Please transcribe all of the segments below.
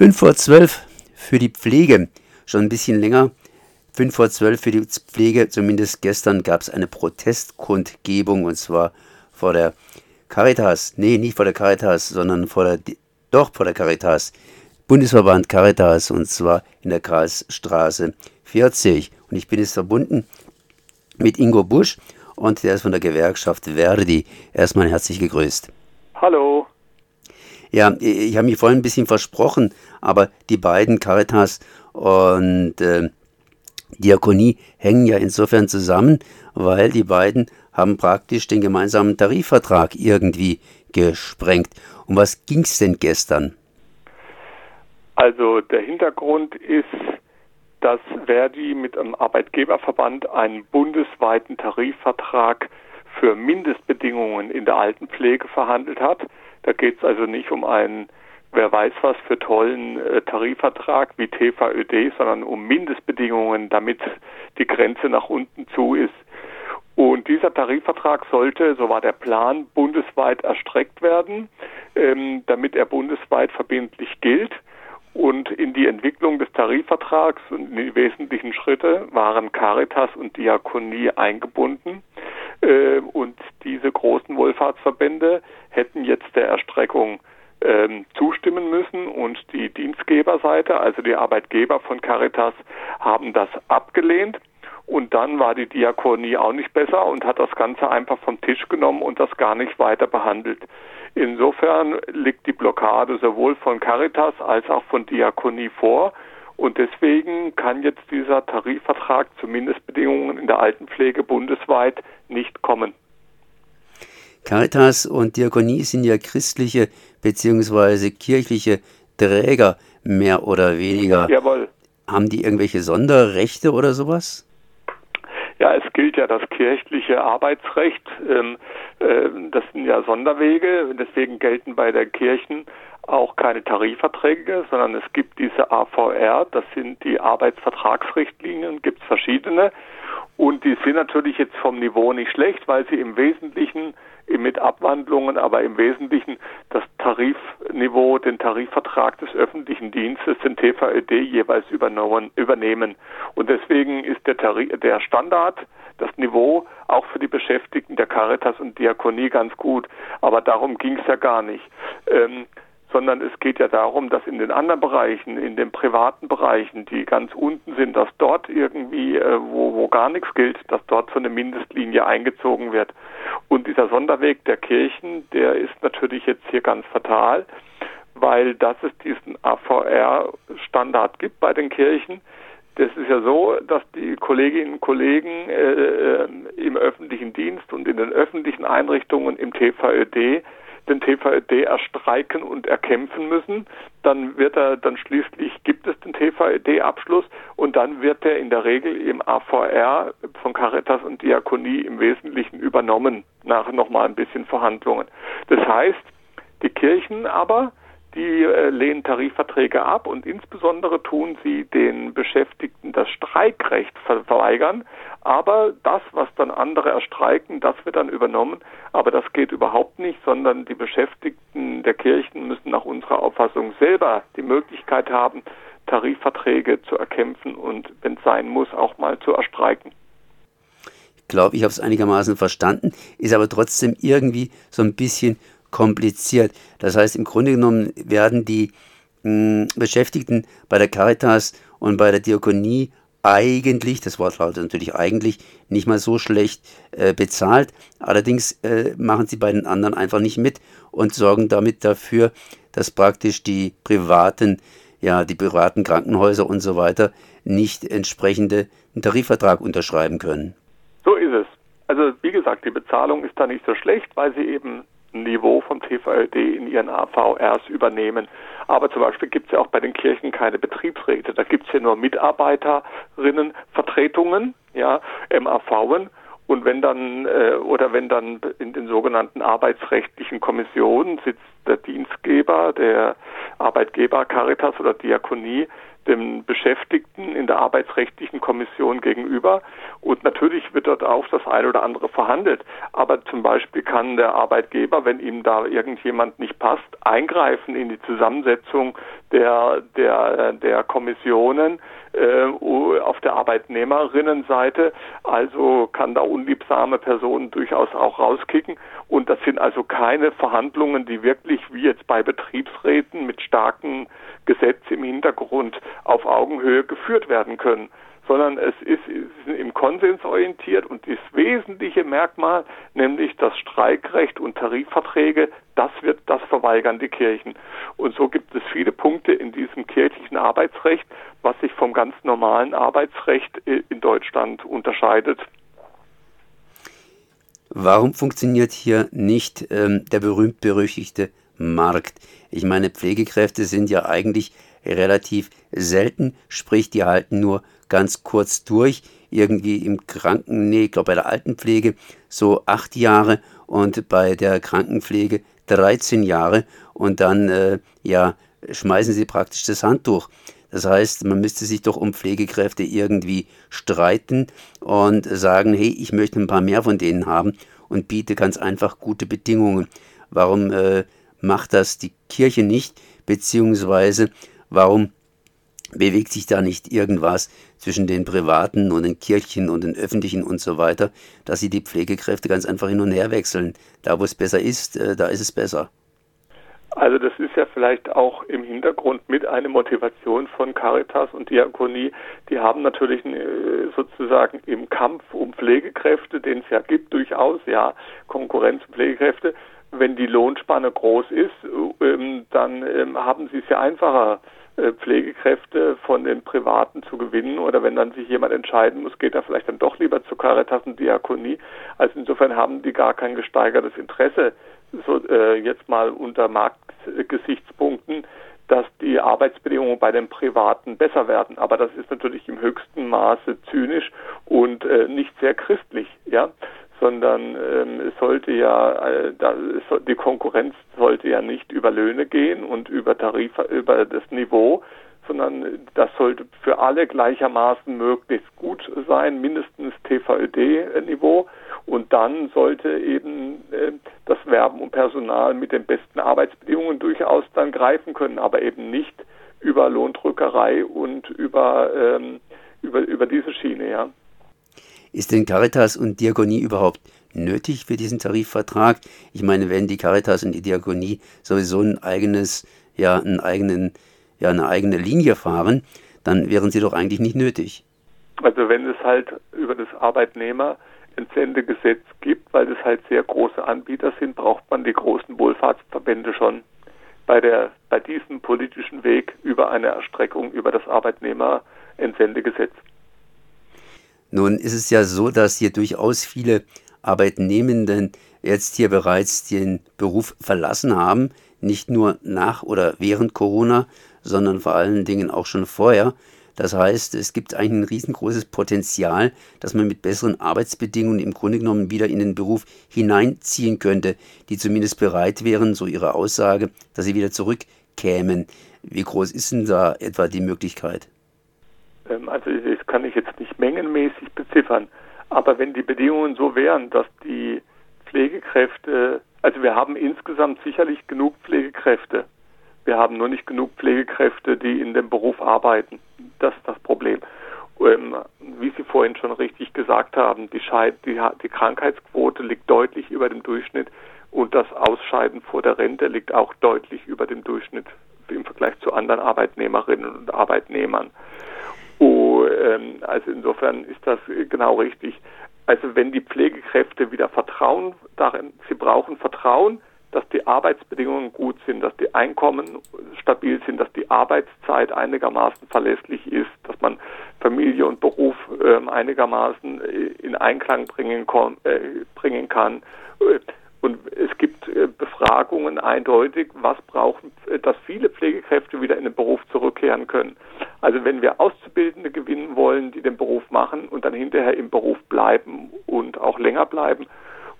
5 vor 12 für die Pflege, schon ein bisschen länger. 5 vor 12 für die Pflege, zumindest gestern gab es eine Protestkundgebung und zwar vor der Caritas, nee, nicht vor der Caritas, sondern vor der, doch vor der Caritas, Bundesverband Caritas und zwar in der Karlsstraße 40. Und ich bin jetzt verbunden mit Ingo Busch und der ist von der Gewerkschaft Verdi. Erstmal herzlich gegrüßt. Hallo. Ja, ich habe mich vorhin ein bisschen versprochen, aber die beiden Caritas und äh, Diakonie hängen ja insofern zusammen, weil die beiden haben praktisch den gemeinsamen Tarifvertrag irgendwie gesprengt. Um was ging es denn gestern? Also der Hintergrund ist, dass Verdi mit einem Arbeitgeberverband einen bundesweiten Tarifvertrag für Mindestbedingungen in der Altenpflege verhandelt hat. Da geht es also nicht um einen, wer weiß was, für tollen äh, Tarifvertrag wie TVÖD, sondern um Mindestbedingungen, damit die Grenze nach unten zu ist. Und dieser Tarifvertrag sollte, so war der Plan, bundesweit erstreckt werden, ähm, damit er bundesweit verbindlich gilt. Und in die Entwicklung des Tarifvertrags und in die wesentlichen Schritte waren Caritas und Diakonie eingebunden. Äh, und diese großen Wohlfahrtsverbände hätten jetzt der Erstreckung ähm, zustimmen müssen und die Dienstgeberseite, also die Arbeitgeber von Caritas, haben das abgelehnt. Und dann war die Diakonie auch nicht besser und hat das Ganze einfach vom Tisch genommen und das gar nicht weiter behandelt. Insofern liegt die Blockade sowohl von Caritas als auch von Diakonie vor. Und deswegen kann jetzt dieser Tarifvertrag zu Mindestbedingungen in der Altenpflege bundesweit nicht kommen. Caritas und Diakonie sind ja christliche bzw. kirchliche Träger, mehr oder weniger. Jawohl. Haben die irgendwelche Sonderrechte oder sowas? Ja, es gilt ja das kirchliche Arbeitsrecht. Ähm, äh, das sind ja Sonderwege. Deswegen gelten bei den Kirchen auch keine Tarifverträge, sondern es gibt diese AVR, das sind die Arbeitsvertragsrichtlinien, gibt es verschiedene. Und die sind natürlich jetzt vom Niveau nicht schlecht, weil sie im Wesentlichen mit Abwandlungen, aber im Wesentlichen das Tarifniveau, den Tarifvertrag des öffentlichen Dienstes, den TVÖD jeweils übernehmen. Und deswegen ist der, Tarif, der Standard, das Niveau auch für die Beschäftigten der Caritas und Diakonie ganz gut. Aber darum ging es ja gar nicht. Ähm, sondern es geht ja darum, dass in den anderen Bereichen, in den privaten Bereichen, die ganz unten sind, dass dort irgendwie, äh, wo, wo gar nichts gilt, dass dort so eine Mindestlinie eingezogen wird. Und dieser Sonderweg der Kirchen, der ist natürlich jetzt hier ganz fatal, weil dass es diesen AVR-Standard gibt bei den Kirchen. Das ist ja so, dass die Kolleginnen und Kollegen äh, äh im öffentlichen Dienst und in den öffentlichen Einrichtungen im TVÖD den TVED erstreiken und erkämpfen müssen. Dann wird er, dann schließlich gibt es den TVED-Abschluss und dann wird er in der Regel im AVR von Caritas und Diakonie im Wesentlichen übernommen, nach nochmal ein bisschen Verhandlungen. Das heißt, die Kirchen aber die äh, lehnen Tarifverträge ab und insbesondere tun sie den Beschäftigten das Streikrecht verweigern. Aber das, was dann andere erstreiken, das wird dann übernommen. Aber das geht überhaupt nicht, sondern die Beschäftigten der Kirchen müssen nach unserer Auffassung selber die Möglichkeit haben, Tarifverträge zu erkämpfen und, wenn es sein muss, auch mal zu erstreiken. Ich glaube, ich habe es einigermaßen verstanden, ist aber trotzdem irgendwie so ein bisschen kompliziert. Das heißt, im Grunde genommen werden die mh, hm, Beschäftigten bei der Caritas und bei der Diakonie eigentlich, das Wort lautet natürlich eigentlich, nicht mal so schlecht äh, bezahlt. Allerdings äh, machen sie bei den anderen einfach nicht mit und sorgen damit dafür, dass praktisch die privaten, ja, die privaten Krankenhäuser und so weiter nicht entsprechende Tarifvertrag unterschreiben können. So ist es. Also wie gesagt, die Bezahlung ist da nicht so schlecht, weil sie eben Niveau vom TVLD in ihren AVRs übernehmen. Aber zum Beispiel gibt es ja auch bei den Kirchen keine Betriebsräte. Da gibt es ja nur Mitarbeiterinnenvertretungen, ja, MAVen. Und wenn dann, äh, oder wenn dann in den sogenannten arbeitsrechtlichen Kommissionen sitzt der Dienstgeber, der Arbeitgeber Caritas oder Diakonie dem Beschäftigten in der arbeitsrechtlichen Kommission gegenüber. Und natürlich wird dort auch das eine oder andere verhandelt. Aber zum Beispiel kann der Arbeitgeber, wenn ihm da irgendjemand nicht passt, eingreifen in die Zusammensetzung der, der, der Kommissionen äh, auf der Arbeitnehmerinnenseite. Also kann da unliebsame Personen durchaus auch rauskicken. Und das sind also keine Verhandlungen, die wirklich wie jetzt bei Betriebsräten mit starken Gesetzen im Hintergrund auf Augenhöhe geführt werden können, sondern es ist, ist im Konsens orientiert und das wesentliche Merkmal, nämlich das Streikrecht und Tarifverträge, das wird, das verweigern die Kirchen. Und so gibt es viele Punkte in diesem kirchlichen Arbeitsrecht, was sich vom ganz normalen Arbeitsrecht in Deutschland unterscheidet. Warum funktioniert hier nicht ähm, der berühmt-berüchtigte Markt? Ich meine, Pflegekräfte sind ja eigentlich relativ selten, sprich, die halten nur ganz kurz durch, irgendwie im Kranken, ich glaube bei der Altenpflege so acht Jahre und bei der Krankenpflege 13 Jahre und dann, äh, ja, schmeißen sie praktisch das Handtuch. Das heißt, man müsste sich doch um Pflegekräfte irgendwie streiten und sagen, hey, ich möchte ein paar mehr von denen haben und biete ganz einfach gute Bedingungen. Warum äh, macht das die Kirche nicht? Beziehungsweise warum bewegt sich da nicht irgendwas zwischen den privaten und den Kirchen und den öffentlichen und so weiter, dass sie die Pflegekräfte ganz einfach hin und her wechseln. Da, wo es besser ist, äh, da ist es besser. Also das ist ja vielleicht auch im Hintergrund mit eine Motivation von Caritas und Diakonie. Die haben natürlich äh, sozusagen im Kampf um Pflegekräfte, den es ja gibt durchaus, ja, Konkurrenz um Pflegekräfte. Wenn die Lohnspanne groß ist, ähm, dann ähm, haben sie es ja einfacher, äh, Pflegekräfte von den Privaten zu gewinnen oder wenn dann sich jemand entscheiden muss, geht er vielleicht dann doch lieber zu Caritas und Diakonie. Also insofern haben die gar kein gesteigertes Interesse, so äh, jetzt mal unter Marktgesichtspunkten, dass die Arbeitsbedingungen bei den Privaten besser werden. Aber das ist natürlich im höchsten Maße zynisch und äh, nicht sehr christlich, ja sondern ähm, es sollte ja äh, da, die Konkurrenz sollte ja nicht über Löhne gehen und über Tarif über das Niveau, sondern das sollte für alle gleichermaßen möglichst gut sein, mindestens TVÖD-Niveau. Und dann sollte eben äh, das Werben um Personal mit den besten Arbeitsbedingungen durchaus dann greifen können, aber eben nicht über Lohndrückerei und über, ähm, über, über diese Schiene, ja. Ist denn Caritas und Diakonie überhaupt nötig für diesen Tarifvertrag? Ich meine, wenn die Caritas und die Diakonie sowieso ein eigenes, ja, einen eigenen, ja, eine eigene Linie fahren, dann wären sie doch eigentlich nicht nötig. Also wenn es halt über das Arbeitnehmerentsendegesetz gibt, weil es halt sehr große Anbieter sind, braucht man die großen Wohlfahrtsverbände schon bei der bei diesem politischen Weg über eine Erstreckung über das Arbeitnehmerentsendegesetz. Nun ist es ja so, dass hier durchaus viele Arbeitnehmenden jetzt hier bereits den Beruf verlassen haben, nicht nur nach oder während Corona, sondern vor allen Dingen auch schon vorher. Das heißt, es gibt eigentlich ein riesengroßes Potenzial, dass man mit besseren Arbeitsbedingungen im Grunde genommen wieder in den Beruf hineinziehen könnte, die zumindest bereit wären, so ihre Aussage, dass sie wieder zurückkämen. Wie groß ist denn da etwa die Möglichkeit? Ähm, also das kann ich jetzt mengenmäßig beziffern, aber wenn die Bedingungen so wären, dass die Pflegekräfte, also wir haben insgesamt sicherlich genug Pflegekräfte, wir haben nur nicht genug Pflegekräfte, die in dem Beruf arbeiten. Das ist das Problem. Ähm, wie Sie vorhin schon richtig gesagt haben, die, Scheid die, die Krankheitsquote liegt deutlich über dem Durchschnitt und das Ausscheiden vor der Rente liegt auch deutlich über dem Durchschnitt im Vergleich zu anderen Arbeitnehmerinnen und Arbeitnehmern. Ähm, also insofern ist das genau richtig. Also wenn die Pflegekräfte wieder Vertrauen darin, sie brauchen Vertrauen, dass die Arbeitsbedingungen gut sind, dass die Einkommen stabil sind, dass die Arbeitszeit einigermaßen verlässlich ist, dass man Familie und Beruf äh, einigermaßen äh, in Einklang bringen, äh, kann. Und es gibt äh, Befragungen eindeutig, was brauchen, äh, dass viele Pflegekräfte wieder in den Beruf zurückkehren können. Also wenn wir Auszubildende gewinnen wollen, die den Beruf machen und dann hinterher im Beruf bleiben und auch länger bleiben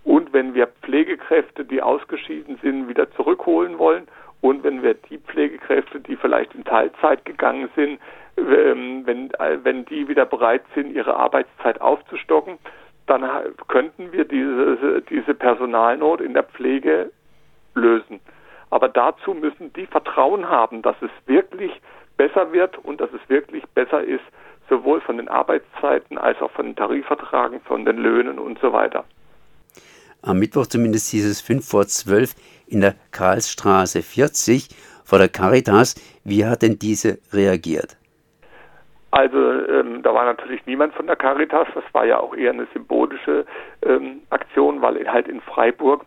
und wenn wir Pflegekräfte, die ausgeschieden sind, wieder zurückholen wollen und wenn wir die Pflegekräfte, die vielleicht in Teilzeit gegangen sind, ähm, wenn, äh, wenn die wieder bereit sind, ihre Arbeitszeit aufzustocken, dann könnten wir diese, diese Personalnot in der Pflege lösen. Aber dazu müssen die Vertrauen haben, dass es wirklich besser wird und dass es wirklich besser ist, sowohl von den Arbeitszeiten als auch von den Tarifvertragen, von den Löhnen und so weiter. Am Mittwoch zumindest hieß es 5 vor 12 in der Karlsstraße 40 vor der Caritas. Wie hat denn diese reagiert? Also ähm, da war natürlich niemand von der Caritas. Das war ja auch eher eine symbolische ähm, Aktion, weil halt in Freiburg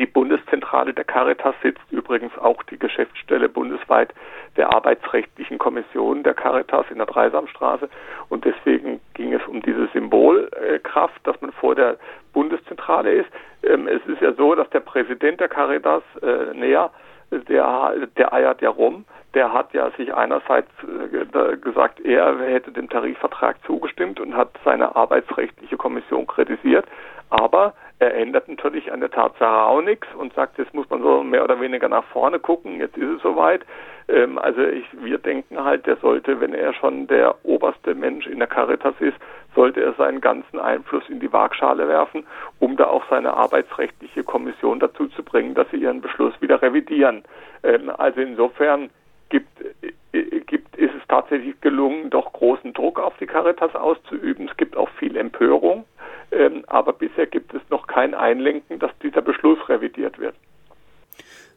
die Bundeszentrale der Caritas sitzt, übrigens auch die Geschäftsstelle bundesweit der Arbeitsrechtlichen Kommission der Caritas in der Dreisamstraße. Und deswegen ging es um diese Symbolkraft, dass man vor der Bundeszentrale ist. Ähm, es ist ja so, dass der Präsident der Caritas, äh, Näher, der, der eiert ja rum. Der hat ja sich einerseits äh, gesagt, er hätte dem Tarifvertrag zugestimmt und hat seine arbeitsrechtliche Kommission kritisiert. Aber er ändert natürlich an der Tatsache auch nichts und sagt, jetzt muss man so mehr oder weniger nach vorne gucken, jetzt ist es soweit. Ähm, also ich, wir denken halt, der sollte, wenn er schon der oberste Mensch in der Caritas ist, sollte er seinen ganzen Einfluss in die Waagschale werfen, um da auch seine arbeitsrechtliche Kommission dazu zu bringen, dass sie ihren Beschluss wieder revidieren. Ähm, also insofern gibt, äh, gibt, ist es tatsächlich gelungen, doch großen Druck auf die Caritas auszuüben. Es gibt auch viel Empörung. Ähm, aber bisher gibt es noch kein Einlenken, dass dieser Beschluss revidiert wird.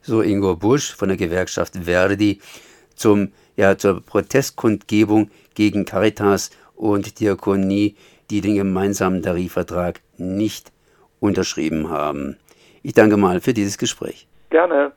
So Ingo Busch von der Gewerkschaft Verdi zum, ja, zur Protestkundgebung gegen Caritas und Diakonie, die den gemeinsamen Tarifvertrag nicht unterschrieben haben. Ich danke mal für dieses Gespräch. Gerne.